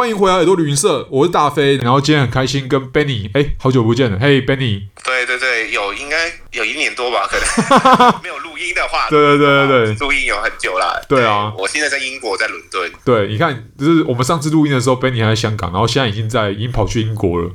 欢迎回来耳朵旅行社，我是大飞。然后今天很开心跟 Benny，哎，好久不见了，嘿、hey, Benny。对对对，有应该有一年多吧，可能 没有录音的话，对对对对对，录音有很久了。对啊，我现在在英国，在伦敦。对，你看，就是我们上次录音的时候，Benny 还在香港，然后现在已经在，已经跑去英国了。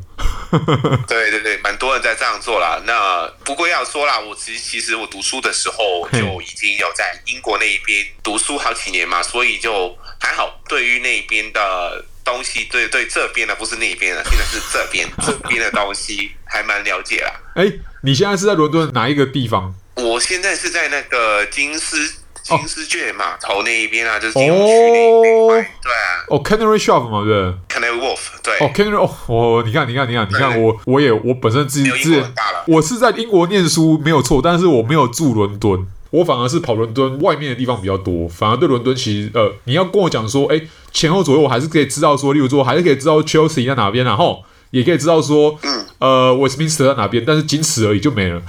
对对对，蛮多人在这样做啦。那不过要说啦，我其实其实我读书的时候就已经有在英国那一边读书好几年嘛，所以就。还好，对于那边的东西，对对，这边的不是那边的，现在是这边 这边的东西还蛮了解啦。哎，你现在是在伦敦哪一个地方？我现在是在那个金丝金丝雀码头那一边啊，就是金融区那一块。对啊，哦，Canary Wharf 嘛，对，Canary Wharf，对。哦，Canary，哦，我你看，你看，你看，你看，我我也我本身自己自我是在英国念书没有错，但是我没有住伦敦。我反而是跑伦敦外面的地方比较多，反而对伦敦其实呃，你要跟我讲说，哎，前后左右我还是可以知道说，例如说还是可以知道 Chelsea 在哪边，然后也可以知道说，嗯，呃，Westminster 在哪边，但是仅此而已就没了。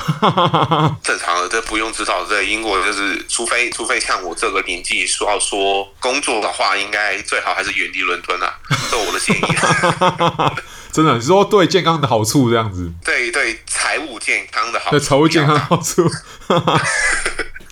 正常的，这不用知道。在英国就是，除非除非像我这个年纪说要说工作的话，应该最好还是远离伦敦啊，这我的建议。真的，你说对健康的好处这样子？对对，财务健康的好处，对财务健康的好处。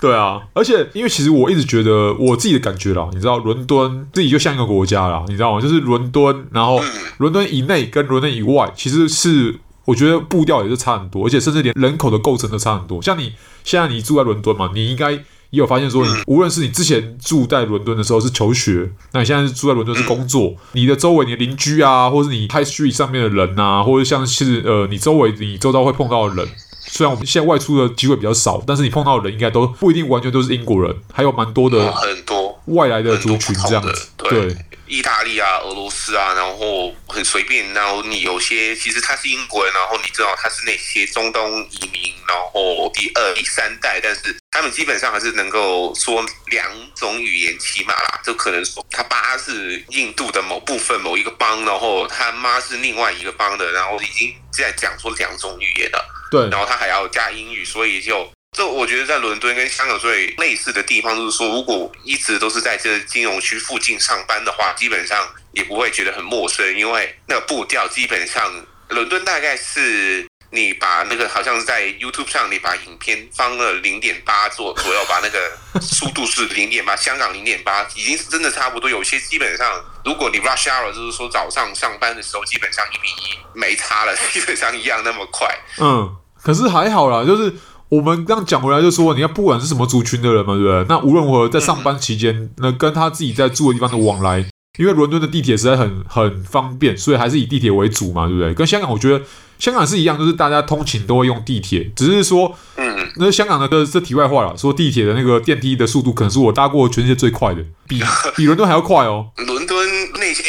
对啊，而且因为其实我一直觉得我自己的感觉啦，你知道，伦敦自己就像一个国家啦，你知道吗？就是伦敦，然后伦敦以内跟伦敦以外，其实是我觉得步调也是差很多，而且甚至连人口的构成都差很多。像你现在你住在伦敦嘛，你应该也有发现说，你无论是你之前住在伦敦的时候是求学，那你现在是住在伦敦是工作，你的周围你的邻居啊，或者是你 High Street 上面的人啊，或者像是呃你周围你周遭会碰到的人。虽然我们现在外出的机会比较少，但是你碰到的人应该都不一定完全都是英国人，还有蛮多的很多外来的族群这样子。对，意大利啊、俄罗斯啊，然后很随便。然后你有些其实他是英国人，然后你知道他是那些中东移民，然后第二、第三代，但是他们基本上还是能够说两种语言起码啦。就可能说他爸是印度的某部分某一个邦，然后他妈是另外一个邦的，然后已经在讲说两种语言了。对，然后他还要加英语，所以就这我觉得在伦敦跟香港最类似的地方，就是说，如果一直都是在这金融区附近上班的话，基本上也不会觉得很陌生，因为那个步调基本上，伦敦大概是你把那个好像是在 YouTube 上，你把影片放了零点八左左右，把那个速度是零点八，香港零点八，已经是真的差不多。有些基本上，如果你 rush hour，就是说早上上班的时候，基本上一比一没差了，基本上一样那么快。嗯。可是还好啦，就是我们刚讲回来就说，你要不管是什么族群的人嘛，对不对？那无论如何在上班期间，那跟他自己在住的地方的往来，因为伦敦的地铁实在很很方便，所以还是以地铁为主嘛，对不对？跟香港，我觉得香港是一样，就是大家通勤都会用地铁，只是说，嗯，那香港的这这题外话了，说地铁的那个电梯的速度可能是我搭过全世界最快的，比 比伦敦还要快哦。伦敦那些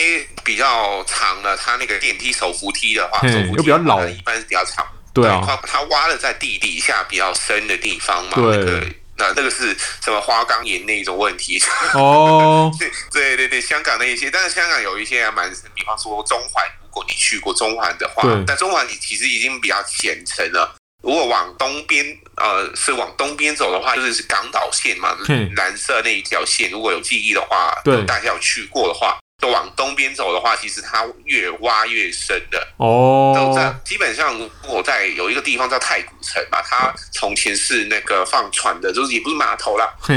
比较长的，它那个电梯手扶梯的话，手扶梯又比较老，一般是比较长。对啊，他他挖了在地底下比较深的地方嘛，对，那个那那个是什么花岗岩那一种问题哦，对对对，香港那一些，但是香港有一些还蛮，比方说中环，如果你去过中环的话，对，但中环你其实已经比较浅层了。如果往东边，呃，是往东边走的话，就是港岛线嘛，蓝色那一条线，如果有记忆的话，对，大家有去过的话。就往东边走的话，其实它越挖越深的哦。都在基本上，我在有一个地方叫太古城嘛，它从前是那个放船的，就是也不是码头啦，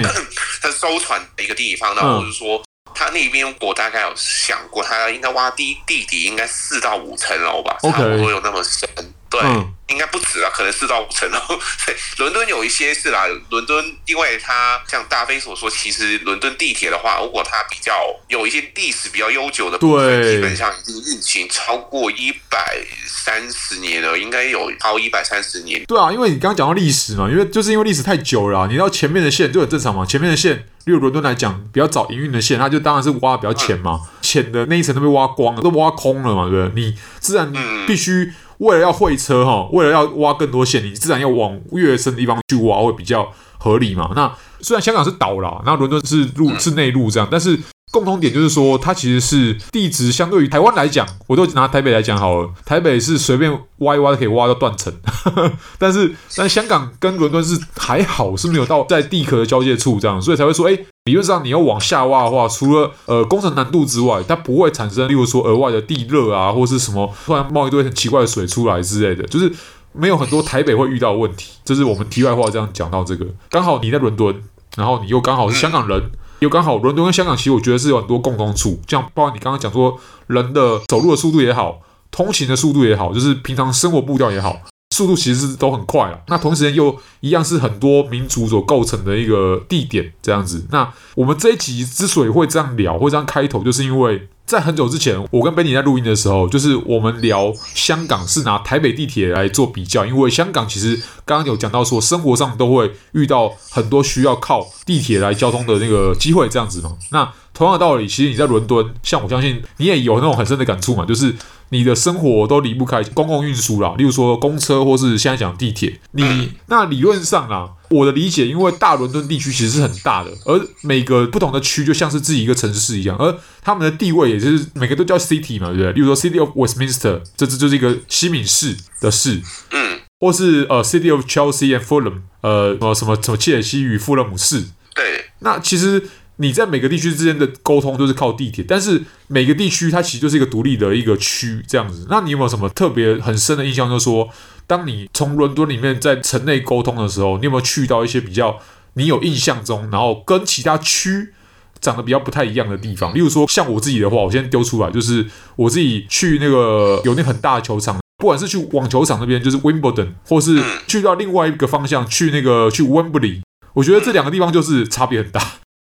它是收船的一个地方。然后就是说，它那边我大概有想过，它应该挖地地底应该四到五层楼吧，差不多有那么深。对。嗯应该不止啊，可能四到五层哦。对，伦敦有一些是啦。伦敦，因为它像大飞所说，其实伦敦地铁的话，如果它比较有一些历史比较悠久的部分，基本上已经运行超过一百三十年了，应该有超一百三十年。对啊，因为你刚刚讲到历史嘛，因为就是因为历史太久了，你知道前面的线就很正常嘛。前面的线，例如伦敦来讲，比较早营运的线，它就当然是挖的比较浅嘛，浅、嗯、的那一层都被挖光了，都挖空了嘛，对不对？你自然必须。为了要会车哈，为了要挖更多线，你自然要往越深的地方去挖，会比较合理嘛。那虽然香港是岛啦，那伦敦是陆是内陆这样，但是共同点就是说，它其实是地质相对于台湾来讲，我都拿台北来讲好了。台北是随便挖一挖可以挖到断层，但是但是香港跟伦敦是还好是没有到在地壳的交界处这样，所以才会说，哎，理论上你要往下挖的话，除了呃工程难度之外，它不会产生例如说额外的地热啊，或是什么突然冒一堆很奇怪的水出来之类的，就是没有很多台北会遇到的问题。这是我们题外话这样讲到这个，刚好你在伦敦，然后你又刚好是香港人。又刚好，伦敦跟香港其实我觉得是有很多共同处，像包括你刚刚讲说，人的走路的速度也好，通勤的速度也好，就是平常生活步调也好，速度其实是都很快了。那同时间又一样是很多民族所构成的一个地点这样子。那我们这一集之所以会这样聊，会这样开头，就是因为。在很久之前，我跟 Benny 在录音的时候，就是我们聊香港是拿台北地铁来做比较，因为香港其实刚刚有讲到说，生活上都会遇到很多需要靠地铁来交通的那个机会，这样子嘛。那同样的道理，其实你在伦敦，像我相信你也有那种很深的感触嘛，就是。你的生活都离不开公共运输啦，例如说公车或是现在讲地铁。你那理论上啦，我的理解，因为大伦敦地区其实是很大的，而每个不同的区就像是自己一个城市一样，而他们的地位也就是每个都叫 city 嘛，对不对？例如说 City of Westminster，这这就是一个西敏市的市，嗯，或是呃 City of Chelsea and Fulham，呃什么什么什么切尔西与富勒姆市，对，那其实。你在每个地区之间的沟通都是靠地铁，但是每个地区它其实就是一个独立的一个区这样子。那你有没有什么特别很深的印象？就是说，当你从伦敦里面在城内沟通的时候，你有没有去到一些比较你有印象中，然后跟其他区长得比较不太一样的地方？例如说，像我自己的话，我先丢出来，就是我自己去那个有那很大的球场，不管是去网球场那边，就是 Wimbledon，或是去到另外一个方向去那个去 Wembley，我觉得这两个地方就是差别很大。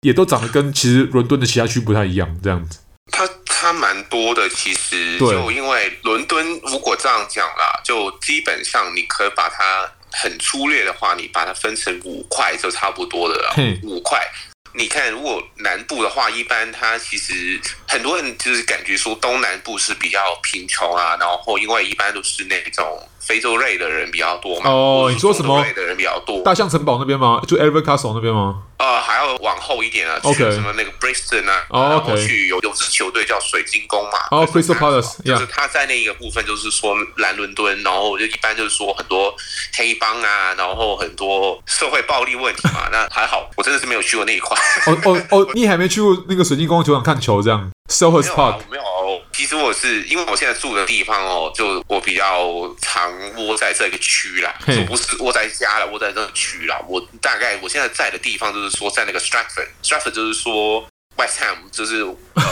也都长得跟其实伦敦的其他区不太一样，这样子。它它蛮多的，其实就因为伦敦，如果这样讲啦，就基本上你可以把它很粗略的话，你把它分成五块就差不多的了。五块。你看，如果南部的话，一般它其实很多人就是感觉说东南部是比较贫穷啊，然后因为一般都是那种非洲类的人比较多嘛。哦，你说什么？类的人比较多。大象城堡那边吗？就 Edinburgh Castle 那边吗？呃，还要往后一点啊.去什么那个 Brixton 啊，oh. 然后去有有支球队叫水晶宫嘛。哦、oh,，Crystal Palace，就是他在那一个部分，就是说南伦敦，然后就一般就是说很多黑帮啊，然后很多社会暴力问题嘛。那还好，我真的是没有去过那一块。哦哦哦，你还没去过那个水晶宫球场看球这样？Selhurst Park 没有。其实我是因为我现在住的地方哦，就我比较常窝在这个区啦，就不是窝在家了，窝在这个区啦。我大概我现在在的地方就是说在那个 Stratford，Stratford 就是说 West Ham，就是呃，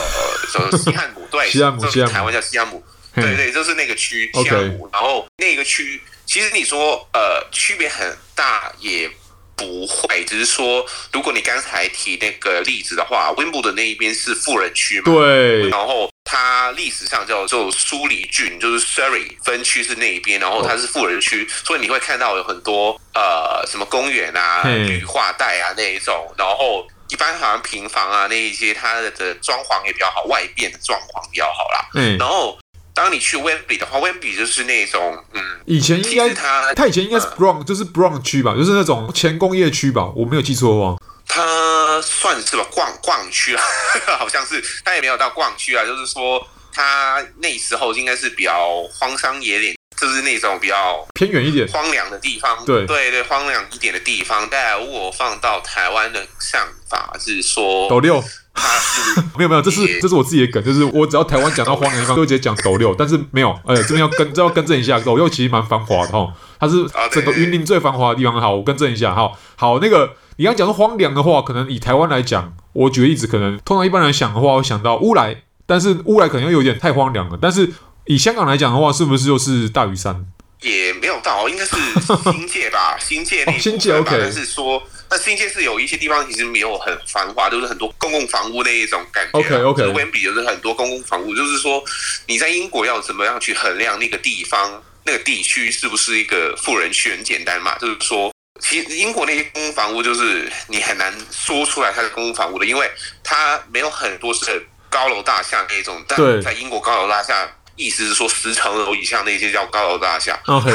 就是西汉姆对，西汉姆，西汉姆，台湾叫西汉姆，对对，就是那个区西汉姆。然后那个区其实你说呃区别很大也不会，只是说如果你刚才提那个例子的话，温布的那一边是富人区嘛，对，然后。它历史上叫做苏黎郡，就是 Surrey 分区是那一边，然后它是富人区，所以你会看到有很多呃什么公园啊、绿化带啊那一种，然后一般好像平房啊那一些，它的装潢也比较好，外边的装潢比较好啦。嗯，然后当你去 Wembley 的话，Wembley 就是那种嗯，以前应该它它以前应该是 Brown，、嗯、就是 Brown 区吧，就是那种前工业区吧，我没有记错的话。它算是吧，逛逛区啊，好像是，它也没有到逛区啊，就是说，它那时候应该是比较荒山野岭，就是那种比较偏远一点、荒凉的地方。对对对，荒凉一点的地方。但如果放到台湾的想法是说，斗六，它是 没有没有，这是这是我自己的梗，就是我只要台湾讲到荒凉地方，都会直接讲斗六，但是没有，哎，这边要更，这要更正一下，斗六其实蛮繁华的哈，它是整个云林最繁华的地方。好，我更正一下，哈，好那个。你刚讲说荒凉的话，可能以台湾来讲，我举个例子，可能通常一般人想的话，会想到乌来，但是乌来可能又有点太荒凉了。但是以香港来讲的话，是不是就是大屿山？也没有到，应该是 新界吧，新界那、哦、新界 OK。但是说，那新界是有一些地方其实没有很繁华，都、就是很多公共房屋那一种感觉。OK OK。温比就是很多公共房屋，就是说你在英国要怎么样去衡量那个地方、那个地区是不是一个富人区？很简单嘛，就是说。其实英国那些公共房屋就是你很难说出来它是公共房屋的，因为它没有很多是高楼大厦那种。但在英国高楼大厦意思是说十层楼以下那些叫高楼大厦。OK，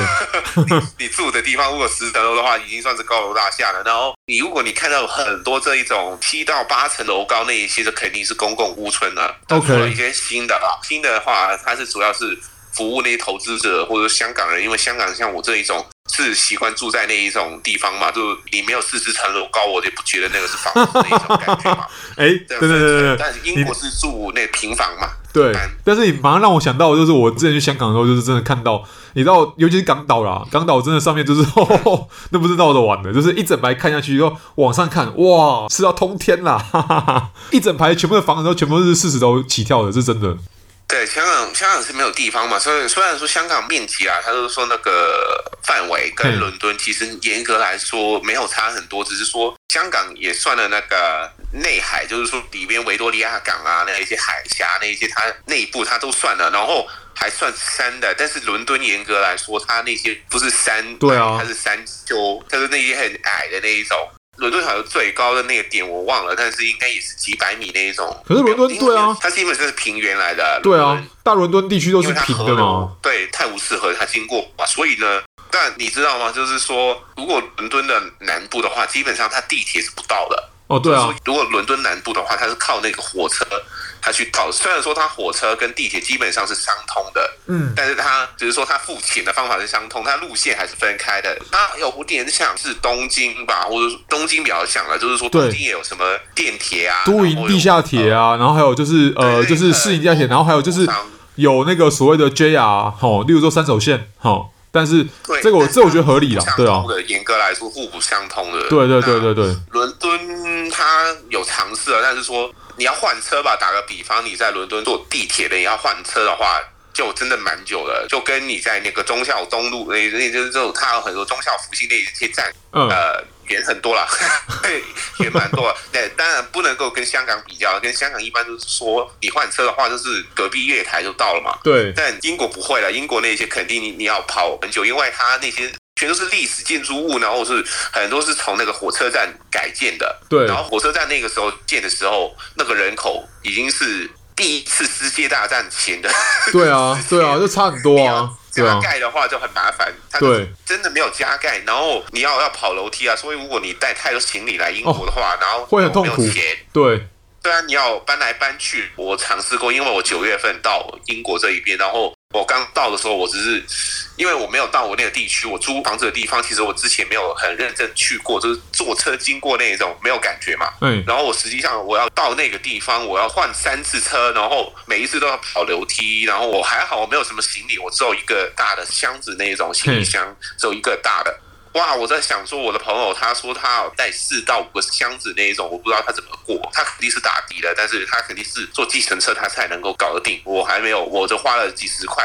你住的地方如果十层楼的话，已经算是高楼大厦了。然后你如果你看到很多这一种七到八层楼高那一些，就肯定是公共屋村了。OK，一些新的啊，新的话它是主要是。服务那些投资者或者香港人，因为香港像我这一种是习惯住在那一种地方嘛，就你没有四十层楼高，我就不觉得那个是房子那一种感觉嘛。哎、欸，对对对对，但是英国是住那平房嘛。对，但是你马上让我想到，就是我之前去香港的时候，就是真的看到，你知道，尤其是港岛啦，港岛真的上面就是，呵 呵那不是闹着玩的，就是一整排看下去，又往上看，哇，是要通天啦，哈哈哈，一整排全部的房子都全部是四十楼起跳的，是真的。对，香港，香港是没有地方嘛，所以虽然说香港面积啊，他都说那个范围跟伦敦其实严格来说没有差很多，只是说香港也算了那个内海，就是说里边维多利亚港啊，那一些海峡那一些，它内部它都算了，然后还算山的，但是伦敦严格来说，它那些不是山，对啊，它是山丘，它是那些很矮的那一种。伦敦好像最高的那个点我忘了，但是应该也是几百米那一种。可是伦敦对啊，它基本上是平原来的。对啊，大伦敦地区都是平的嘛。对，泰晤士河它经过嘛，所以呢，但你知道吗？就是说，如果伦敦的南部的话，基本上它地铁是不到的。哦，对啊。如果伦敦南部的话，它是靠那个火车。它去到，虽然说它火车跟地铁基本上是相通的，嗯，但是它只是说它付钱的方法是相通，它路线还是分开的。那有点像是东京吧，或者东京比较像了，就是说东京也有什么电铁啊，都营地下铁啊，然后还有就是呃，就是市营地下铁，然后还有就是有那个所谓的 JR 哈，例如说三手线哈，但是这个我这我觉得合理啦，对啊，严格来说互不相通的，对对对对对，伦有尝试了，但是说。你要换车吧？打个比方，你在伦敦坐地铁的，你要换车的话，就真的蛮久了。就跟你在那个忠孝东路那那就是就它有很多忠孝复兴那些站，嗯、呃，远很多了，远蛮多了。对，当然不能够跟香港比较，跟香港一般都是说，你换车的话，就是隔壁月台就到了嘛。对。但英国不会了，英国那些肯定你你要跑很久，因为它那些。全都是历史建筑物，然后是很多是从那个火车站改建的。对，然后火车站那个时候建的时候，那个人口已经是第一次世界大战前的。对啊，对啊，就差很多啊。加盖的话就很麻烦。对，真的没有加盖，然后你要要跑楼梯啊。所以如果你带太多行李来英国的话，哦、然后会很痛苦。对。对啊，你要搬来搬去。我尝试过，因为我九月份到英国这一边，然后我刚到的时候，我只是因为我没有到我那个地区，我租房子的地方，其实我之前没有很认真去过，就是坐车经过那种没有感觉嘛。嗯。然后我实际上我要到那个地方，我要换三次车，然后每一次都要跑楼梯，然后我还好，我没有什么行李，我只有一个大的箱子那种行李箱，只有一个大的。哇！我在想说，我的朋友他说他有带四到五个箱子那一种，我不知道他怎么过。他肯定是打的的，但是他肯定是坐计程车他才能够搞得定。我还没有，我就花了几十块。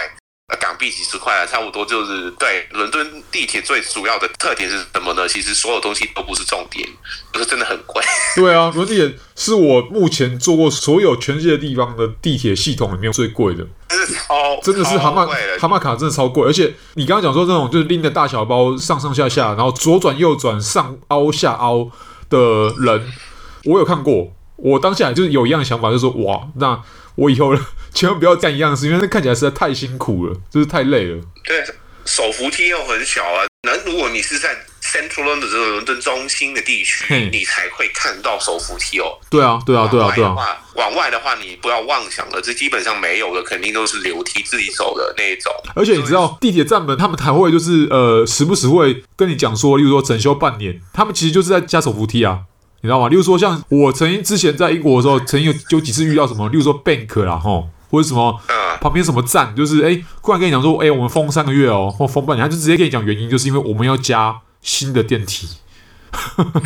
港币几十块啊，差不多就是对。伦敦地铁最主要的特点是什么呢？其实所有东西都不是重点，就是真的很贵。对啊，伦敦地铁是我目前坐过所有全世界地方的地铁系统里面最贵的。真的超，真的是蛤蟆蛤蟆卡真的超贵。而且你刚刚讲说这种就是拎着大小包上上下下，然后左转右转上凹下凹的人，我有看过。我当下就是有一样的想法，就是说哇，那我以后。千万不要干一样的事，因为那看起来实在太辛苦了，就是太累了。对，手扶梯又很小啊。那如果你是在 Central London 这个伦敦中心的地区，你才会看到手扶梯哦。对啊，对啊，对啊，对啊。往外的话，你不要妄想了，这基本上没有的，肯定都是楼梯自己走的那一种。而且你知道，地铁站门他们还会就是呃，时不时会跟你讲说，例如说整修半年，他们其实就是在加手扶梯啊。你知道吗？例如说，像我曾经之前在英国的时候，曾经有有几次遇到什么，例如说 Bank 啦，吼。或者什么，旁边什么站，就是哎，突然跟你讲说，哎，我们封三个月哦，或封半年，他就直接跟你讲原因，就是因为我们要加新的电梯。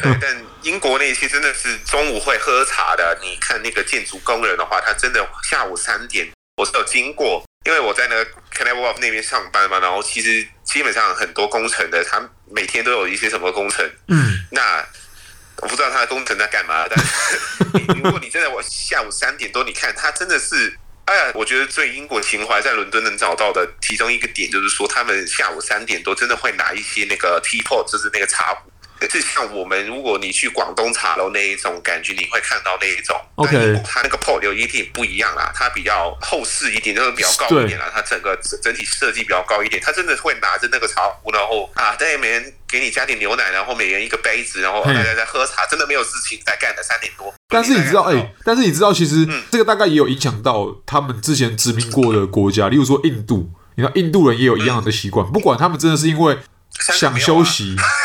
对，但英国那些真的是中午会喝茶的。你看那个建筑工人的话，他真的下午三点，我是有经过，因为我在那个 Canary Wharf 那边上班嘛，然后其实基本上很多工程的，他每天都有一些什么工程。嗯，那我不知道他的工程在干嘛，但是 如果你真的我下午三点多，你看他真的是。哎呀，我觉得最英国情怀在伦敦能找到的其中一个点，就是说他们下午三点多真的会拿一些那个 teapot，就是那个茶壶，是像我们如果你去广东茶楼那一种感觉，你会看到那一种。OK，它那个 pot 有一定不一样啦，它比较厚实一点，就是比较高一点啦。它整个整体设计比较高一点，它真的会拿着那个茶壶，然后啊，在每人给你加点牛奶，然后每人一个杯子，然后大家在喝茶，真的没有事情在干的，三点多。但是你知道，哎、欸，但是你知道，其实这个大概也有影响到他们之前殖民过的国家，例如说印度。你看，印度人也有一样的习惯，不管他们真的是因为想休息，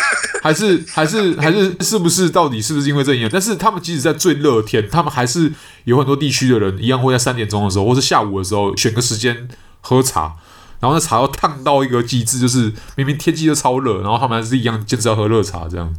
还是还是还是是不是到底是不是因为这样？但是他们即使在最热天，他们还是有很多地区的人一样会在三点钟的时候，或是下午的时候选个时间喝茶。然后那茶要烫到一个极致，就是明明天气就超热，然后他们还是一样坚持要喝热茶这样。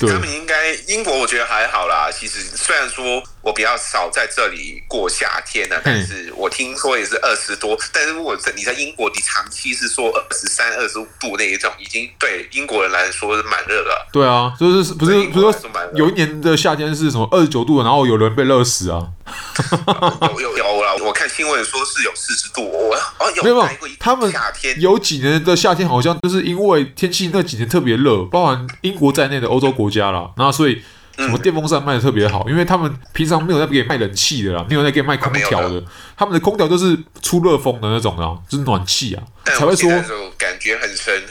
对，他们应该英国我觉得还好啦。其实虽然说我比较少在这里过夏天呢，但是我听说也是二十多。但是如果在你在英国，你长期是说二十三、二十五度那一种，已经对英国人来说是蛮热了。对啊，就是不是不是说有一年的夏天是什么二十九度，然后有人被热死啊？有有有了，我看新闻说是有四十度。我哦有没有？他们夏天有几年的夏天好像就是因为天气那几年特别热，包含英国在内的欧洲国家啦，然后所以什么电风扇卖的特别好，因为他们平常没有在给卖冷气的啦，没有在给卖空调的，他们的空调都是出热风的那种啊，就是暖气啊，才会说感觉很深。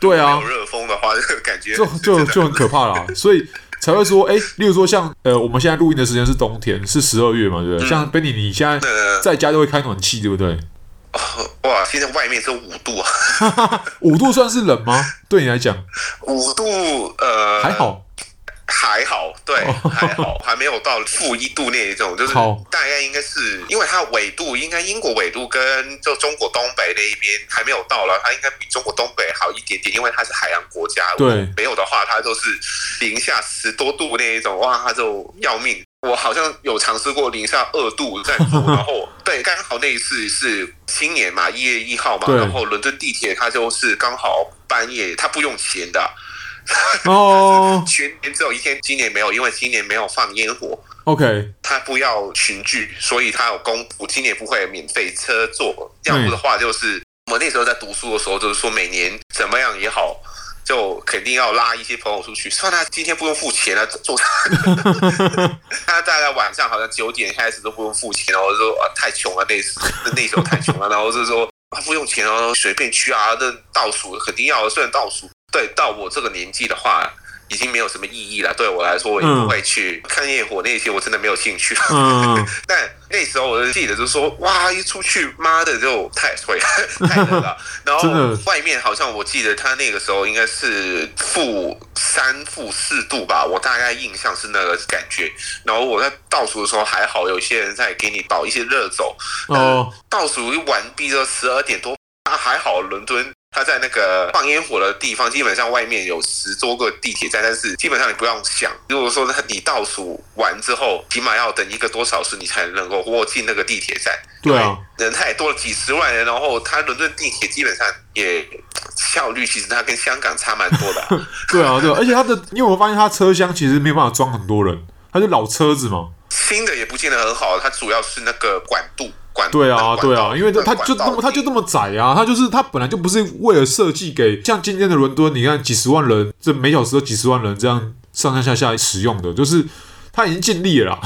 对啊，出热风的话，这个感觉就就就很可怕啦，所以。才会说，哎，例如说像，呃，我们现在录音的时间是冬天，是十二月嘛，对不对？嗯、像 Benny，你现在在家都会开暖气，对不对？哇，现在外面是五度啊，五度算是冷吗？对你来讲，五度，呃，还好。还好，对，还好，还没有到负一度那一种，就是大概应该是，因为它纬度应该英国纬度跟就中国东北那一边还没有到了，它应该比中国东北好一点点，因为它是海洋国家。对，没有的话，它就是零下十多度那一种，哇，它就要命。我好像有尝试过零下二度在做，然后 对，刚好那一次是新年嘛，一月一号嘛，然后伦敦地铁它就是刚好半夜，它不用钱的。哦，全年只有一天，今年没有，因为今年没有放烟火。OK，他不要群聚，所以他有公布今年不会免费车坐。要不的话，就是我们那时候在读书的时候，就是说每年怎么样也好，就肯定要拉一些朋友出去。算他今天不用付钱了，坐他。他大概晚上好像九点开始都不用付钱，然后就说啊太穷了，那时那时候太穷了，然后就说啊不用钱哦，随便去啊，那倒数肯定要，虽然倒数。对，到我这个年纪的话，已经没有什么意义了。对我来说，我也不会去看焰火那些，我真的没有兴趣。嗯，但那时候我就记得，就是说，哇，一出去，妈的，就太水，太冷了。然后外面好像我记得他那个时候应该是负三、负四度吧，我大概印象是那个感觉。然后我在倒数的时候还好，有些人在给你倒一些热走。哦，倒数一完毕就十二点多，那，还好，伦敦。他在那个放烟火的地方，基本上外面有十多个地铁站，但是基本上你不用想，如果说你倒数完之后，起码要等一个多小时，你才能够过进那个地铁站。对啊，人太多了，几十万人，然后他伦敦地铁基本上也效率，其实它跟香港差蛮多的。对啊，对啊，而且它的，因为我发现它车厢其实没有办法装很多人，它是老车子嘛，新的也不见得很好，它主要是那个管度。对啊，对啊，因为它它就那么它就那么窄啊，它就是它本来就不是为了设计给像今天的伦敦，你看几十万人，这每小时都几十万人这样上上下下使用的，就是他已经尽力了啦。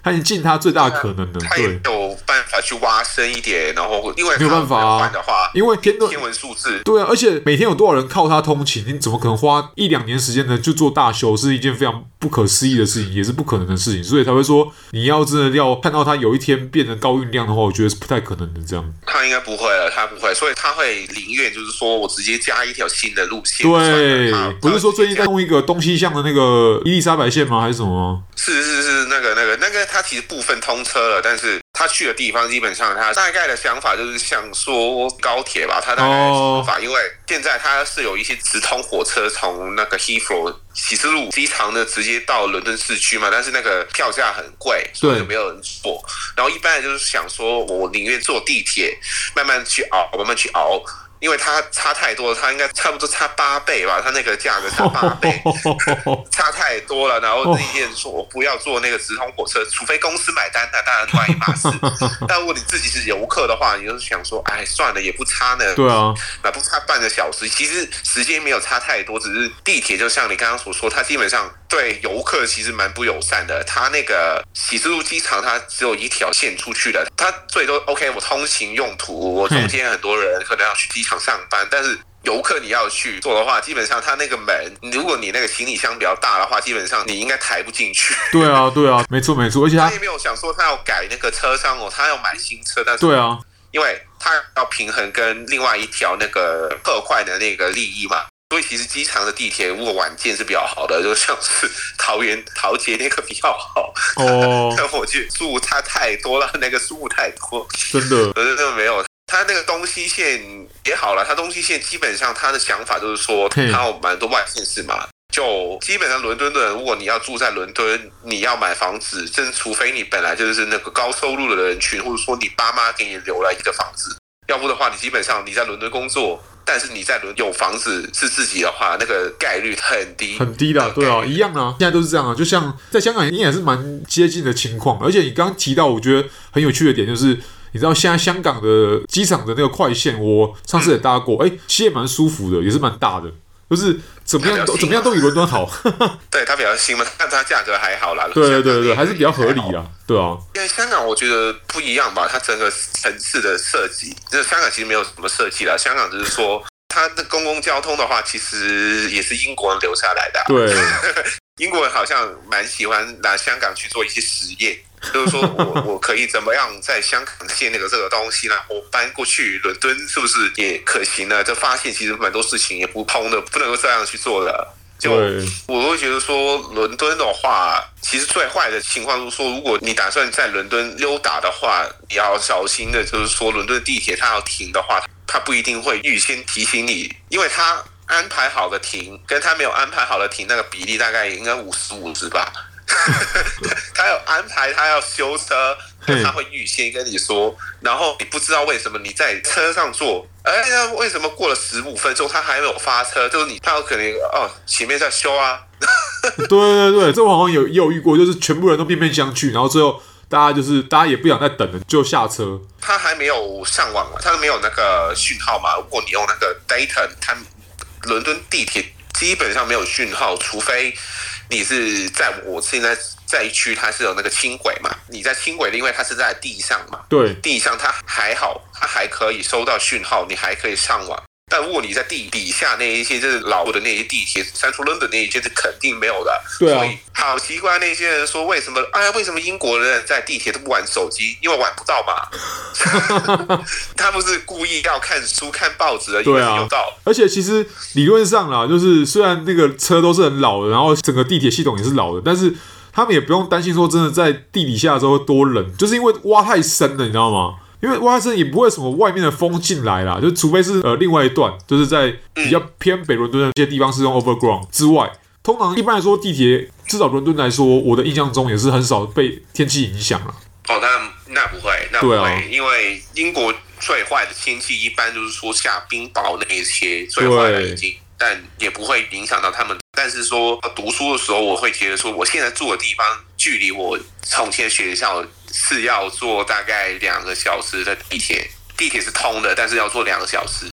他已经尽他最大可能的，对，有办法去挖深一点，然后因为没有办法啊，因为天天文数字，对啊，而且每天有多少人靠它通勤，你怎么可能花一两年时间呢？就做大修是一件非常不可思议的事情，也是不可能的事情，所以才会说你要真的要看到它有一天变成高运量的话，我觉得是不太可能的。这样，他应该不会了，他不会，所以他会宁愿就是说我直接加一条新的路线。对，不是说最近在弄一个东西向的那个伊丽莎白线吗？还是什么？是是是，那个那个那个，它其实部分通车了，但是他去的地方基本上，他大概的想法就是像说高铁吧，他大概的说法，因为现在他是有一些直通火车从那个 Heathrow 启示路机场呢直接到伦敦市区嘛，但是那个票价很贵，所以没有人坐。然后一般人就是想说，我宁愿坐地铁，慢慢去熬，慢慢去熬。因为它差太多了，它应该差不多差八倍吧，它那个价格差八倍，差太多了。然后那些人说我不要坐那个直通火车，除非公司买单，那当然另一码事。但如果你自己是游客的话，你就是想说，哎，算了，也不差呢。对啊，那不差半个小时，其实时间没有差太多，只是地铁就像你刚刚所说，它基本上对游客其实蛮不友善的。它那个喜之路机场，它只有一条线出去的，它最多 OK，我通勤用途，我中间很多人可能要去机场上班，但是游客你要去做的话，基本上他那个门，如果你那个行李箱比较大的话，基本上你应该抬不进去。对啊，对啊，没错没错，而且他也没有想说他要改那个车商哦，他要买新车，但是对啊，因为他要平衡跟另外一条那个特快的那个利益嘛，所以其实机场的地铁如果晚建是比较好的，就像是桃园桃捷那个比较好哦。但我觉得舒服差太多了，那个舒服太多，真的，可是那个没有。他那个东西线也好了，他东西线基本上他的想法就是说，他有蛮多外县市嘛，就基本上伦敦的人，如果你要住在伦敦，你要买房子，真除非你本来就是那个高收入的人群，或者说你爸妈给你留了一个房子，要不的话，你基本上你在伦敦工作，但是你在伦有房子是自己的话，那个概率很低，很低的，对啊，一样啊，现在都是这样啊，就像在香港应该也是蛮接近的情况，而且你刚刚提到，我觉得很有趣的点就是。你知道现在香港的机场的那个快线，我上次也搭过，哎、欸，其实也蛮舒服的，也是蛮大的，就是怎么样都怎么样都比伦敦好。对，它比较新嘛，但它价格还好啦。对对对对，还是比较合理啊，对啊。因为香港我觉得不一样吧，它整个城市的设计，就是香港其实没有什么设计啦，香港只是说它的公共交通的话，其实也是英国人留下来的、啊。对，英国人好像蛮喜欢拿香港去做一些实验。就是说我我可以怎么样在香港建那个这个东西呢？我搬过去伦敦是不是也可行呢？就发现其实蛮多事情也不通的，不能够这样去做的。就我会觉得说，伦敦的话，其实最坏的情况就是说，如果你打算在伦敦溜达的话，你要小心的，就是说伦敦地铁它要停的话，它不一定会预先提醒你，因为它安排好的停，跟它没有安排好的停那个比例大概应该五十五十吧。他有安排，他要修车，他会预先跟你说，然后你不知道为什么你在车上坐，哎呀，为什么过了十五分钟他还没有发车？就是你，他有可能哦，前面在修啊。对对对，这我好像有也有遇过，就是全部人都面面相觑，然后最后大家就是大家也不想再等了，就下车。他还没有上网嘛，他都没有那个讯号嘛。如果你用那个 data，他伦敦地铁基本上没有讯号，除非。你是在我现在在一区，它是有那个轻轨嘛？你在轻轨，因为它是在地上嘛。对，地上它还好，它还可以收到讯号，你还可以上网。但如果你在地底下那一些就是老的那些地铁，Central London 那一些是肯定没有的。对啊。所以好奇怪，那些人说为什么？哎呀，为什么英国人在地铁都不玩手机？因为玩不到嘛。他不是故意要看书、看报纸的，因为有到。啊、而且其实理论上啦，就是虽然那个车都是很老的，然后整个地铁系统也是老的，但是他们也不用担心说真的在地底下的时候多冷，就是因为挖太深了，你知道吗？因为挖深也不会什么外面的风进来啦，就除非是呃另外一段，就是在比较偏北伦敦的一些地方是用 overground 之外，通常一般来说地铁至少伦敦来说，我的印象中也是很少被天气影响了。哦，那那不会，那不会，啊、因为英国最坏的天气一般就是说下冰雹那一些最坏的已经，但也不会影响到他们。但是说读书的时候，我会觉得说我现在住的地方距离我从前学校。是要坐大概两个小时的地铁，地铁是通的，但是要坐两个小时。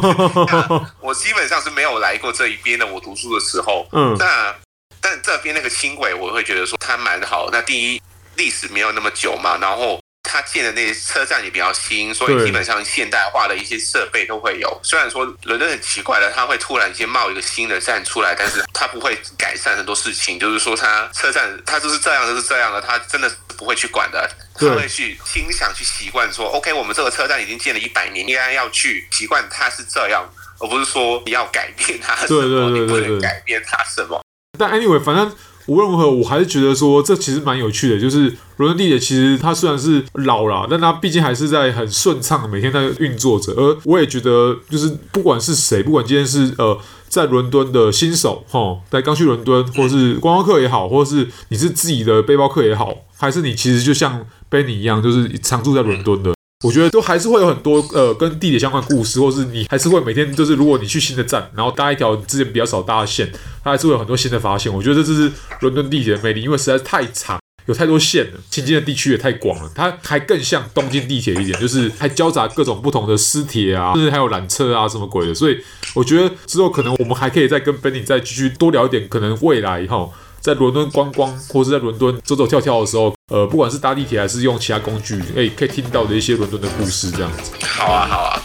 我基本上是没有来过这一边的。我读书的时候，嗯，那但这边那个轻轨，我会觉得说它蛮好。那第一，历史没有那么久嘛，然后。它建的那些车站也比较新，所以基本上现代化的一些设备都会有。虽然说伦敦很奇怪的，它会突然间冒一个新的站出来，但是它不会改善很多事情。就是说，它车站它就是这样，就是这样的，它真的是不会去管的。他会去心想去习惯说，OK，我们这个车站已经建了一百年，应该要去习惯它是这样，而不是说你要改变它什么，对对对对对，你不能改变它什么。但 anyway，反正。无论如何，我还是觉得说这其实蛮有趣的。就是伦敦地铁其实它虽然是老了，但它毕竟还是在很顺畅，每天在运作着。而我也觉得，就是不管是谁，不管今天是呃在伦敦的新手哈，在刚去伦敦，或是观光客也好，或是你是自己的背包客也好，还是你其实就像 Benny 一样，就是常住在伦敦的，我觉得都还是会有很多呃跟地铁相关的故事，或是你还是会每天就是如果你去新的站，然后搭一条之前比较少搭的线，它还是会有很多新的发现。我觉得这是伦敦地铁的魅力，因为实在是太长。有太多线了，行经的地区也太广了，它还更像东京地铁一点，就是还交杂各种不同的私铁啊，甚至还有缆车啊什么鬼的，所以我觉得之后可能我们还可以再跟 Benny 再继续多聊一点，可能未来以后在伦敦观光或是在伦敦走走跳跳的时候，呃，不管是搭地铁还是用其他工具，哎，可以听到的一些伦敦的故事这样子。好啊，好啊。